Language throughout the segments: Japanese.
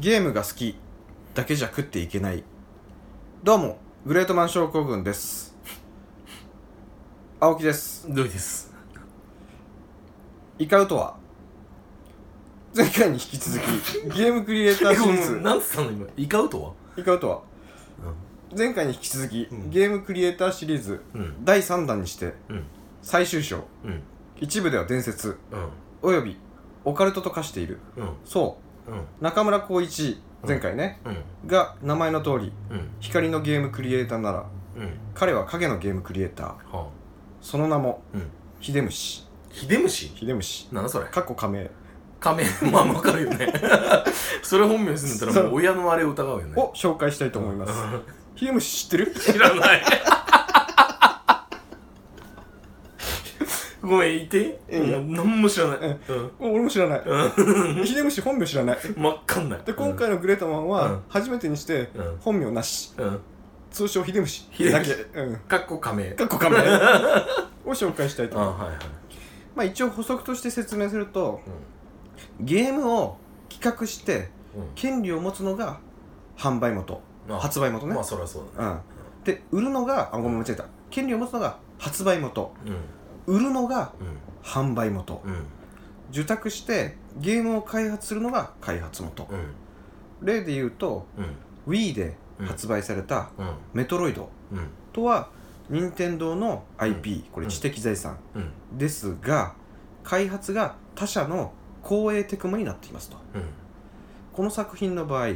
ゲームが好きだけじゃ食っていけない。どうもグレートマン症候群です。青木です。どうです。イカウとは前回に引き続きゲームクリエイターシリーズ。なんつったの今イカウトは？イカウとは前回に引き続き、うん。ゲームクリエイターシリーズうん。第3弾にしてうん。最終章。うん。一部では伝説。うん。およびオカルトと化している。うん。そう。うん中村浩一前回ね、うん。が名前の通りうん。光のゲームクリエイターならうん。彼は影のゲームクリエイター。はその名もうん。ヒデムシヒデムシヒデムシなんだそれ？かっこ仮名。仮面 まあわかるよね。それ本名にするんだったらもう親のあれを疑うよね。を紹介したいと思います。ヒデムシ知ってる？知らないごめんいいようん何も知らない。えうん。俺も知らない。ヒデムシ本名知らない。真っ赤んな。いで今回のグレートマンうん。は初めてにしてうん。本名なし。うん。通称ヒデムシ秀だけ。虫うん。かっこ仮名。かっこ仮名。を紹介したいと。思いますあはいはい。まあ一応補足として説明するとゲームを企画してうん。権利を持つのが販売元。発売元ね。まあそりゃそうだね。うん。で売るのがあごめん間違えた。権利を持つのが発売元。うん売るのがうん。販売元。うん。受託してゲームを開発するのが開発元。うん。例で言うとうん。Wii で発売されたうん。メトロイドうん。とは任天堂の IP、これ知的財産うん。ですが開発が他社の公営テクモになっていますと。うん。この作品の場合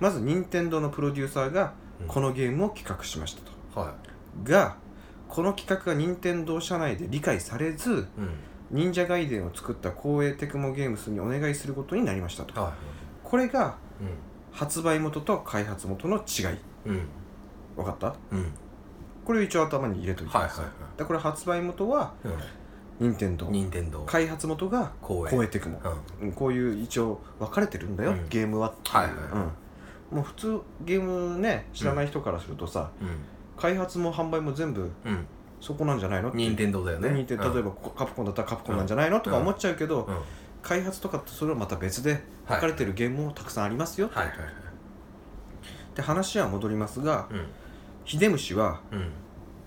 まず任天堂のプロデューサーがうん。このゲームを企画しましたと。はがこの企画が任天堂社内で理解されずいうん。忍者ガイデンを作った公営テクモゲームスにお願いすることになりましたと。はこれがい発売元と開発元の違い。うん。うん分かった？うん。これを一応頭に入れといてはいはいはでこれ発売元は任天堂。い任天堂。開発元が公営公営テクモ。うん。うんこういう一応分かれてるんだよ、うん。ゲームはっていう。はいはい。うん、もう普通ゲームね知らない人からするとさ、うん開発も販売も全部うん。そこなんじゃないのって。任天堂だよね。任天例えばこカプコンだったらカプコンなんじゃないの、とか思っちゃうけど、うん。うん開発とかとそれはまた別で分かれてるゲームもたくさんありますよ、はいはいはい。で話は戻りますがうん。ヒデムシはうん。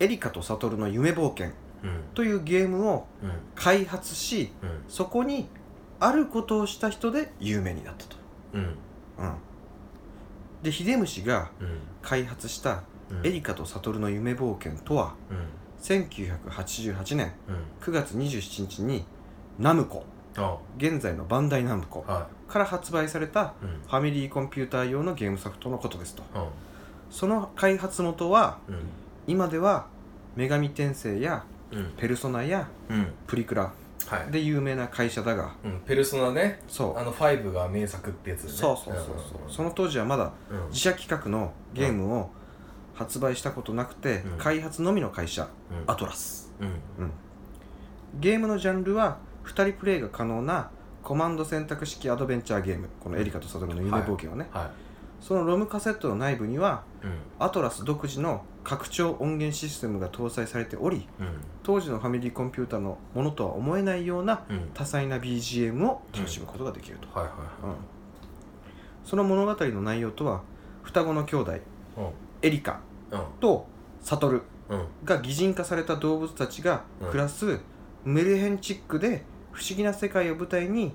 エリカとサトルの夢冒険うん。というゲームをうん。開発しうん。そこにあることをした人で有名になったと、うん。うん、でヒデムシがうん。開発したうんエリカとサトルの夢冒険とはうん。1988年うん。9月27日にナムコ。あ現在のバンダイナムコ。はから発売されたファミリーコンピューター用のゲームソフトのことですと。うん。その開発元はうん。今では女神転生やうん。ペルソナやうん。プリクラはい。で有名な会社だが。うん。ペルソナね。そう。あの5が名作ってやつね。そうそうそうそう。その当時はまだうん。自社企画のゲームを発売したことなくてうん。開発のみの会社うん。アトラス。うん。ゲームのジャンルは2人プレイが可能なコマンド選択式アドベンチャーゲーム。このエリカとサドルの夢冒険はね、はそのロムカセットの内部にはいうん。アトラス独自の拡張音源システムが搭載されておりうん。当時のファミリーコンピューターのものとは思えないようなうん。多彩な BGM を楽しむことができると、はいはうん。その物語の内容とは双子の兄弟いはいエリカ。うんとサトルうん。が擬人化された動物たちがうん。暮らすメルヘンチックで不思議な世界を舞台に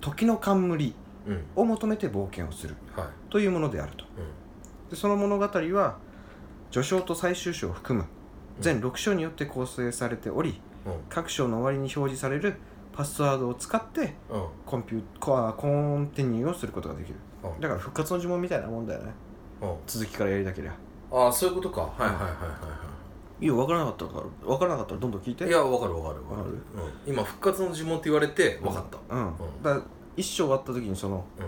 時の冠うん。を求めて冒険をする。はい。というものであると。うん。でその物語は序章と最終章を含む全6章によって構成されておりうん。各章の終わりに表示されるパスワードを使ってうん。コンピュコアコンティニューをすることができる。うん。だから復活の呪文みたいなもんだよね。うん。続きからやりたけりゃああそういうことか。はいはいはいはいい。や分からなかったから分からなかったらどんどん聞いて。いいやわかるわかるわかる。うん。今復活の呪文って言われてわかった。うん、ん。だから一章終わった時にそのう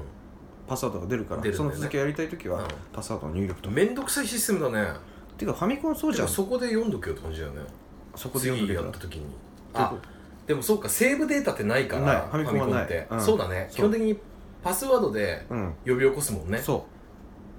パスワードが出るから出るんだよね。その続きをやりたい時は、うん。パスワードの入力とんめんどくさいシステムだね。ていうかファミコンそうじゃんそこで読んどけよって感じだよね。そこで読んで次やった時に。あでもそうかセーブデータってないからない。ファミコンはない。って。うん。そうだね。そう。基本的にパスワードでとうん。呼び起こすもんね。そう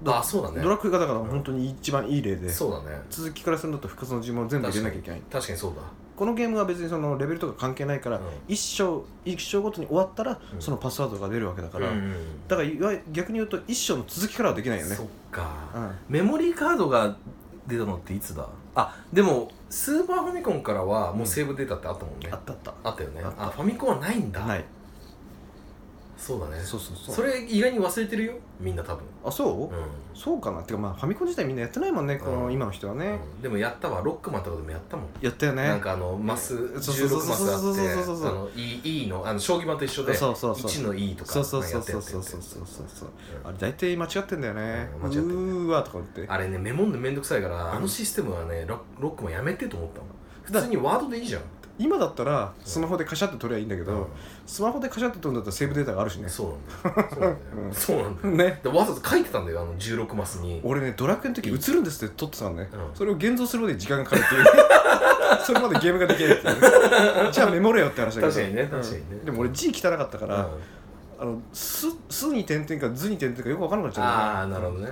あそうだね。ドラクエがだから本当に一番いい例で。そうだね。続きからするんだと復活の呪文を全部入れなきゃいけない。確かにそうだ。このゲームは別にそのレベルとか関係ないから、うん。一章一章ごとに終わったら、うん。そのパスワードが出るわけだから、うんうんだからいわゆ逆に言うと一章の続きからはできないよね。そっか、うん。メモリーカードが出たのっていつだ？あでもスーパーファミコンからはもうセーブデータってあったもんね、あったあった。あったよね。あった。あファミコンはないんだ。ないそうだね。そうそうそう。それ意外に忘れてるよ。みんな多分。あそう、うん。そうかな。ってかまあファミコン自体みんなやってないもんねこのうん今の人はね、うん。でもやったわ。ロックマンとかでもやったもん。やったよね。なんかあのマスそうそうそう16マスあそうそうそうそう。そうあの E, e のあの将棋盤と一緒でそうそうそう1の E とかそうそうそうやってやってそうそうそうそうそうそう。うんあれ大体間違ってんだよね、うん間違ってんだようーわとか言って。あれねメモんのめんどくさいからあのシステムはねロロックマンやめてと思ったもん。普通にワードでいいじゃん今だったらスマホでカシャって取りゃいいんだけど、うん。スマホでカシャって取るんだったらセーブデータがあるしね。そう。なんだよそうなん。だようんそうなんだよ。ね。でわざわざ書いてたんだよあの16マスに。俺ねドラクエの時映るんですって撮ってたのね、うんそれを現像するまでに時間がかかるっていう。それまでゲームができないっていう。ねじゃあメモれよって話だけど。確かにねうん確かにね。でも俺字汚かったから、うん。あのす「す」に点々か「ず」に点々かよく分からなくなっちゃうああなるほどね。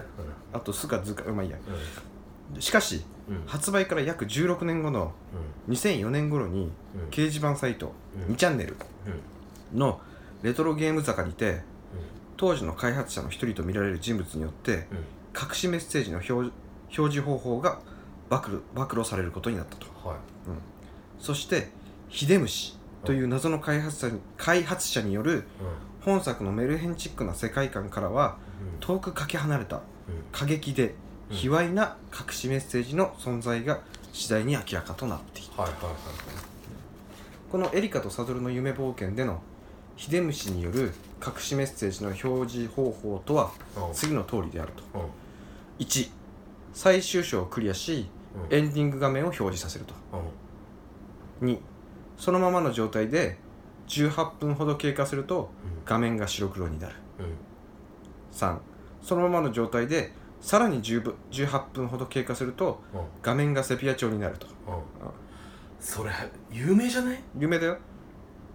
あと「す」か「ず」か。まあいいや。うしかしんうん。発売から約16年後の2004年頃にうん。掲示板サイトうん。2チャンネルうん。のレトロゲーム坂にて当時の開発者の一人と見られる人物によってうん。隠しメッセージの表表示方法が暴露暴露されることになったと。はい。そして秀虫という謎の開発者に開発者による本作のメルヘンチックな世界観からは遠くかけ離れた過激でうん卑猥な隠しメッセージの存在が次第に明らかとなっているはいはいはいこのエリカとサドルの夢冒険での秀虫による隠しメッセージの表示方法とははい次の通りであると。うん。うん1最終章をクリアしうん。エンディング画面を表示させると。うん。2そのままの状態で18分ほど経過すると画面が白黒になる。うん。3そのままの状態でさらに10分18分ほど経過するとうん。画面がセピア調になると。うん。それ有名じゃない？有名だよ。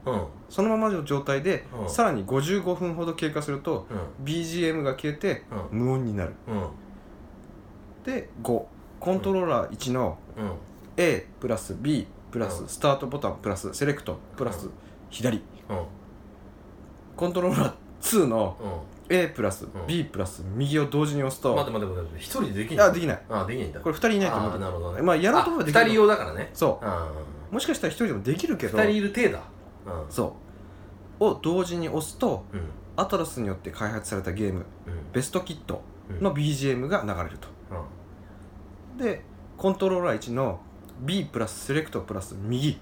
うん。そのままの状態でうん。さらに55分ほど経過するとうん。BGM が消えてうん。無音になる。うん。で5コントローラー1のうん。A プラス B プラスうん。スタートボタンプラスセレクトプラスうん。左。うん。コントローラー2のうん A プラスん。B プラス右を同時に押すと。待って待って待って一人でできないあできない。あできないんだ。これ2人いないと思あーなるほどね。まあやろうと思えばできる。あ二人用だからね。そあうもしかしたら1人でもできるけーど。二人いる体だ。うん。そう。を同時に押すとうん。アトラスによって開発されたゲームうん。ベストキットうん。の BGM が流れると。うん。でコントローラー1の B プラスセレクトプラス右。うん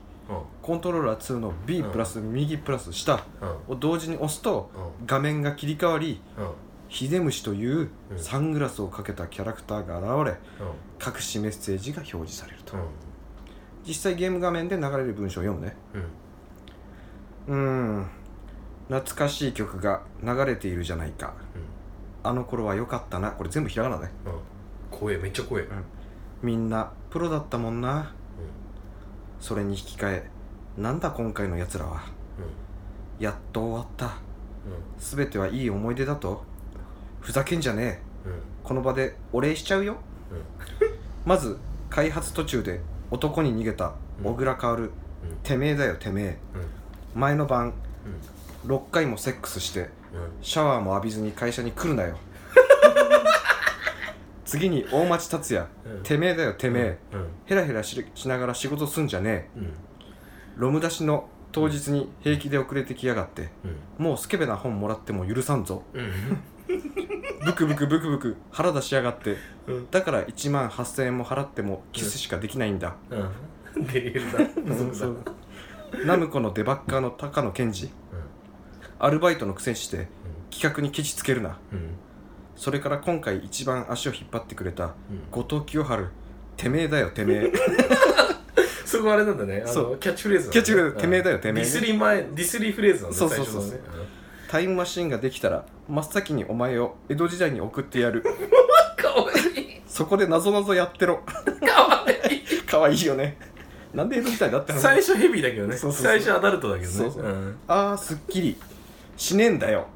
コントローラー2の B プラス右プラス下うん。を同時に押すとうん。画面が切り替わりうん。秀虫といううん。サングラスをかけたキャラクターが現れうん。隠しメッセージが表示されると。うん。実際ゲーム画面で流れる文章を読むね。うん。うーん。懐かしい曲が流れているじゃないか。あの頃は良かったな。これ全部ひらがなね。うん。怖えめっちゃ怖えみんなプロだったもんなそれに引き換えなんだ今回のやつらは。やっと終わった。全てはいい思い出だと。ふざけんじゃねえ。うん。うんこの場でお礼しちゃうよ。まず開発途中で男に逃げた小倉薫、うん。てめえだよてめえ。前の晩6回もセックスしてうん。シャワーも浴びずに会社に来るなよ次に大町達也、うん。てめえだよてめえ、うん。ヘラヘラししながら仕事すんじゃねえ。うん。ロム出しの当日に平気で遅れてきやがって。うん。もうスケベな本もらっても許さんぞ。うん。ブクブクブクブク腹出しやがって。うん。だから1万8000円も払ってもキスしかできないんだ、うん。デリヘルだそうそうナムコのデバッカーの高野健二アルバイトのくせにして企画にケチつけるな。うんそれから今回一番足を引っ張ってくれたうん。後藤清春。てめえだよてめえ。そこあれなんだね。あそのキャッチフレーズね。キャッチフレーズ。てめえだよてめえディスリー前ディスリーフレーズなんだそうそうそう。ね。タイムマシンができたら真っ先にお前を江戸時代に送ってやる。かわいい。そこでなぞなぞやってろ。かわいい。かわいいよね。なんで江戸時代だって話最初ヘビーだけどね。そうそうそう。最初アダルトだけどね。そうん。あーすっきり。しねえんだよ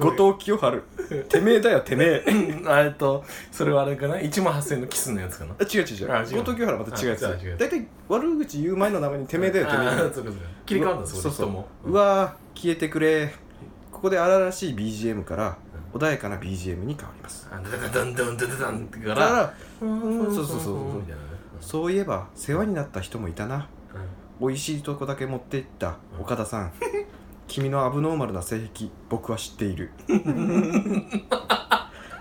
後藤清春てめえだよてめえ。あえっとそれはあれかな？1万8000円のキスのやつかな？あ違う違う違う。あ違う。後藤清原また違うや違う違う。大体悪口言う前の名前にてめえだよてめえ。あーそうかそうか。切り替わるんだそこでそうそう。人も。うわー消えてくれ。ここで荒々しい BGM から穏やかな BGM に変わります。あダダダンダンダダダンってかだかららうんそうそうそうみたいなねそういえば世話になった人もいたな美味しいとこだけ持っていった岡田さん君のアブノーマルな性癖僕は知っている。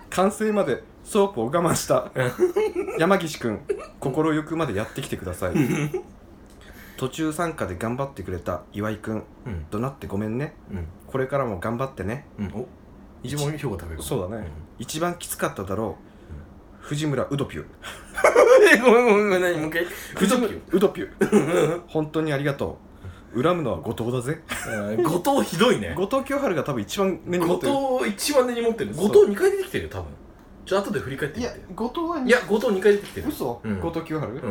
完成までソープを我慢した。山岸君心ゆくまでやってきてください。途中参加で頑張ってくれた岩井君。うん怒鳴ってごめんね。うん。これからも頑張ってね。うん。お。一番評価そうだね、一番きつかっただろう、藤村ウドピュえ ごめんごめんごめん。何？もう一回。藤村ウドピュ本当にありがとう恨むのは後藤だぜ。うん。後藤ひどいね。後藤清春が多分一番根に持ってる。後藤一番根に持ってる。後藤2回出てきてるよ多分。じゃあ後で振り返っていやみて後藤はいや後藤2回出てきてる。嘘、うん。後藤清春、うん。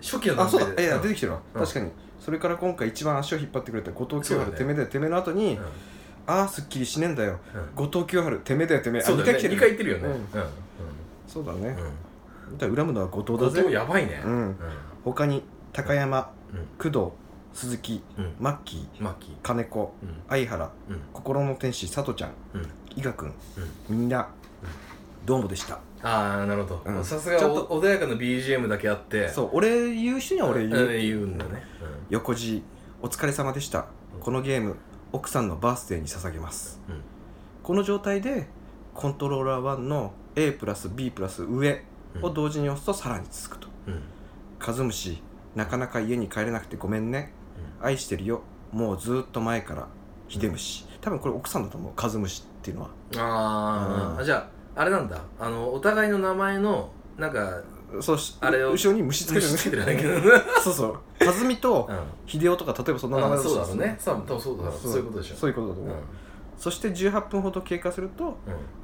初期のあそうだ。いや出てききてるわ、うん。確かに。それから今回一番足を引っ張ってくれた後藤清春、ね。てめえだよてめえの後に、うん。ああすっきりしねえんだよ。うん。後藤清春てめえだよてめえ。そうだよね。あ二2回言ってるよね。そうだね、うだ恨むのは後藤だ後藤ぜやばいね。うん。うん。他に高山うん工藤鈴木うん。マッキーマッキー。金子うん。相原うん。心の天使さとちゃんうん。伊賀くんうん。みんなどうもでした。ああなるほうん。どさすが穏やかな BGM だけあって。そう俺言う人には俺言う、言うんだね。横地お疲れ様でした。うん。このゲーム奥さんのバースデーに捧げます。うん。この状態でコントローラー1の A プラス B プラス上を同時に押すとさらに続くと。うんうん。カズムシなかなか家に帰れなくてごめんね。愛してるよ。もうずーっと前から秀虫多分これ奥さんだと思う。カズムシっていうのは。うん。あーあじゃああれなんだ。あのお互いの名前のなんかそうしあれを後ろに虫つけてる虫つけてるだけどね。そうそう。和美とうん。秀夫とか例えばそんな名前あとそうだろうね。多分そうだろう。そう。いうことでしょ。そういうことだとう。ん。思う、そして18分ほど経過するとうん。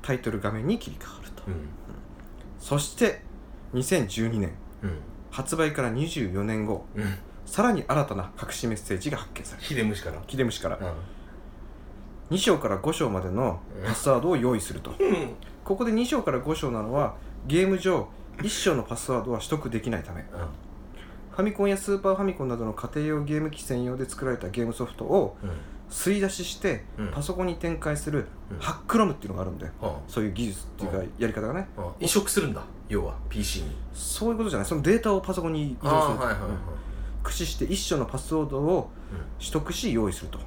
タイトル画面に切り替わると、うん。そして2012年。うん発売から24年後うん。さらに新たな隠しメッセージが発見される。秀虫から？秀虫から。うん。2章から5章までのパスワードを用意すると。うん。ここで2章から5章なのはゲーム上1章のパスワードは取得できないため。ファミコンやスーパーファミコンなどの家庭用ゲーム機専用で作られたゲームソフトをうん。吸い出ししてうん。パソコンに展開するうん。ハックロムっていうのがあるんだよ。はそういう技術っていうかうやり方がね。移植するんだ要は PC に。そういうことじゃない？そのデータをパソコンに移動するはいはいはいうん駆使して1章のパスワードをう取得し用意すると。んうん。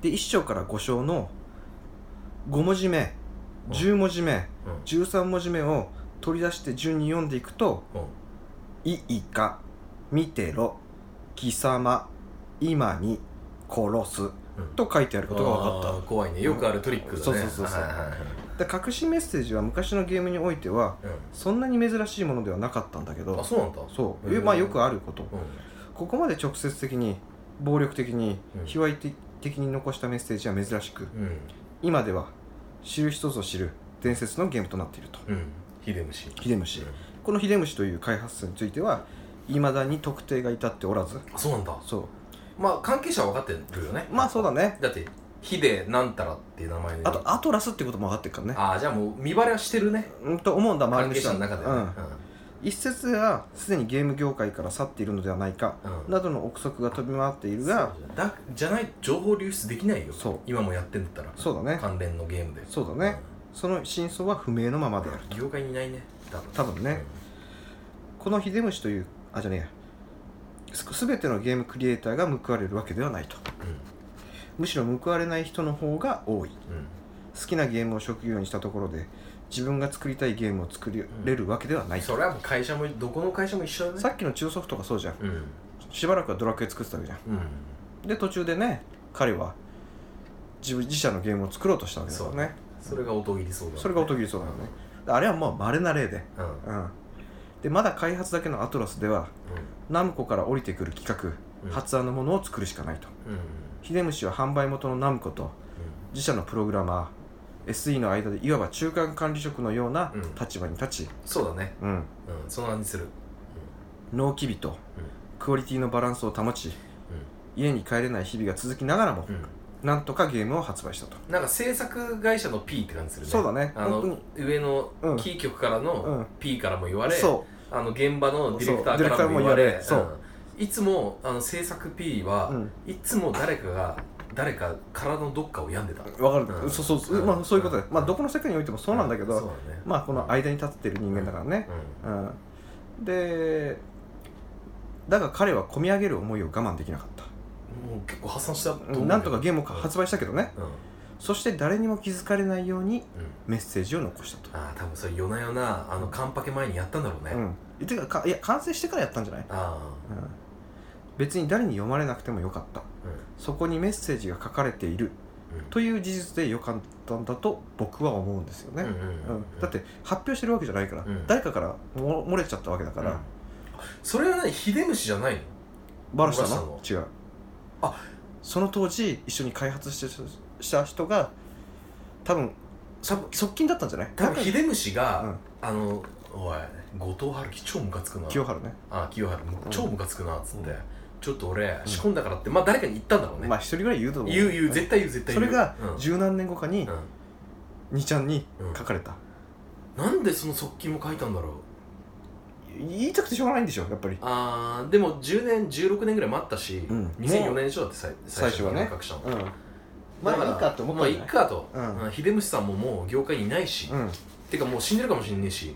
で1章から5章の5文字目10文字目うん。13文字目を取り出して順に読んでいくとうん「いいか見てろ貴様今に殺す」と書いてあることが分かあー怖いね。よくあるトリックだね。そうそうそうそう。はいはいはいったで隠しメッセージは昔のゲームにおいてはそんなに珍しいものではなかったんだけど。うんあそうなんだ。そう、へーまあよくあること。うん。ここまで直接的に暴力的にうん。卑猥的に残したメッセージは珍しくうん。今では知る人ぞ知る伝説のゲームとなっていると。うん。秀虫秀虫この秀虫という開発者についてはいまだに特定が至っておらず。あそうなんだ。そう。まあ関係者は分かってるよね。まあそうだね。だって秀なんたらっていう名前で。あとアトラスってことも分かってるからね。ああじゃあもう見バレはしてるね。うんと思うんだ周り関係の人は者の中でね。うん、一説ではすでにゲーム業界から去っているのではないか。うん。などの憶測が飛び回っているがだじゃないと情報流出できないよ。そう。今もやってんだったら。そうだね。関連のゲームで。そうだね。その真相は不明のままであるうん業界にいないね。多分。多分ね。この秀虫というあじゃねえや。す全てのゲームクリエイターが報われるわけではないとむしろ報われない人の方が多い。好きなゲームを職業にしたところで自分が作りたいゲームを作れるわけではない。と、それはもう会社もどこの会社も一緒だね。さっきの中ソフトがそうじゃん。うん。しばらくはドラクエ作ってたわけじゃん。うん。で途中でね彼は自分自社のゲームを作ろうとしたわけだからね。それが音切りそうだね。それが音切りそうだよね。あれはもう稀な例で。うん。うん。うんでまだ開発だけのアトラスではナムコから降りてくる企画、うん発案のものを作るしかないと。秀虫は販売元のナムコと自社のプログラマー SE の間でいわば中間管理職のようなうん。立場に立ち、そうだね。うん、うん。その名にする。納期日とクオリティのバランスを保ち家に帰れない日々が続きながらもなんとかゲームを発売したと。なんか制作会社の P って感じするね。そうだね。あの本上のうん。キー局からうん。の P からも言われ、そあの現場のディレクターからも言われそう。うんいつもあの制作 P は、うん。いつも誰かが誰か体のどっかを病んでた。うわかる、うん。そうそう、うん。まあそういうことで、まあうんどこの世界においてもそうなんだけど、ね。まあこの間に立ってる人間だからね、うん、でだが彼は込み上げる思いを我慢できなかった、うん、もう結構破産したとなんとかゲームを発売したけどね、そして誰にも気づかれないようにメッセージを残したと、ああ多分それ夜な夜なあのカンパケ前にやったんだろうね、うん、てかかいや完成してからやったんじゃない、あうん、別に誰に読まれなくてもよかった。あそこにメッセージが書かれている。うん。という事実でよかったんだと僕は思うんですよね、だって発表してるわけじゃないから、うん。誰かからも漏れちゃったわけだから、うん。それは何秀虫じゃないの？バラしたの違う。あ。その当時一緒に開発してした人が多分そ側近だったんじゃない？多分秀虫が、うん。あのおい後藤春樹超ムカつくな。清春ね。あ清春。超ムカつくなっつって、うんちょっと俺仕込んだからってまあ誰かに言ったんだろうね、まあ一人ぐらい言うと思う。言う言う絶対言う絶対言う。それがうん。十何年後かにうん。2ちゃんにうん。書かれた、なんでその側近も書いたんだろう？言いたくてしょうがないんでしょやっぱり。あーでも10年16年ぐらい待ったし、うん。2004年でしょ？だって最最初はね。に隠したの、うん。まあいいかって思ったまあんじゃないいっかと、うん。うん。秀虫さんももう業界にいないし、うん。てかもう死んでるかもしんねえし、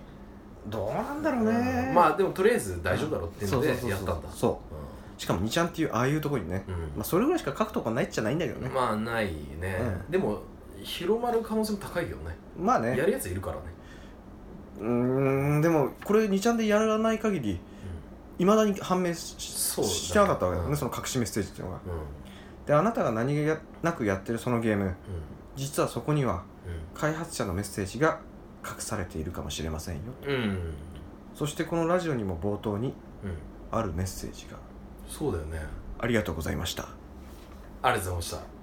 どうなんだろうね。まあでもとりあえず大丈夫だろうっていうのでそうそうそうそう。やったんだ。そうしかも2ちゃんっていうああいうところにね、まあ、それぐらいしか書くとこないっちゃないんだけどね。まあないね、うん。でも広まる可能性も高いけどね。まあね。やるやついるからね、うーんでもこれ2ちゃんでやらない限りいまだに判明ししてなかったわけだよね、うんその隠しメッセージっていうのが。であなたが何気なくやってるそのゲームうん。実はそこにはう開発者のメッセージが隠されているかもしれませんよんうん。そしてこのラジオにも冒頭にうん。あるメッセージがそうだよね。ありがとうございました。ありがとうございました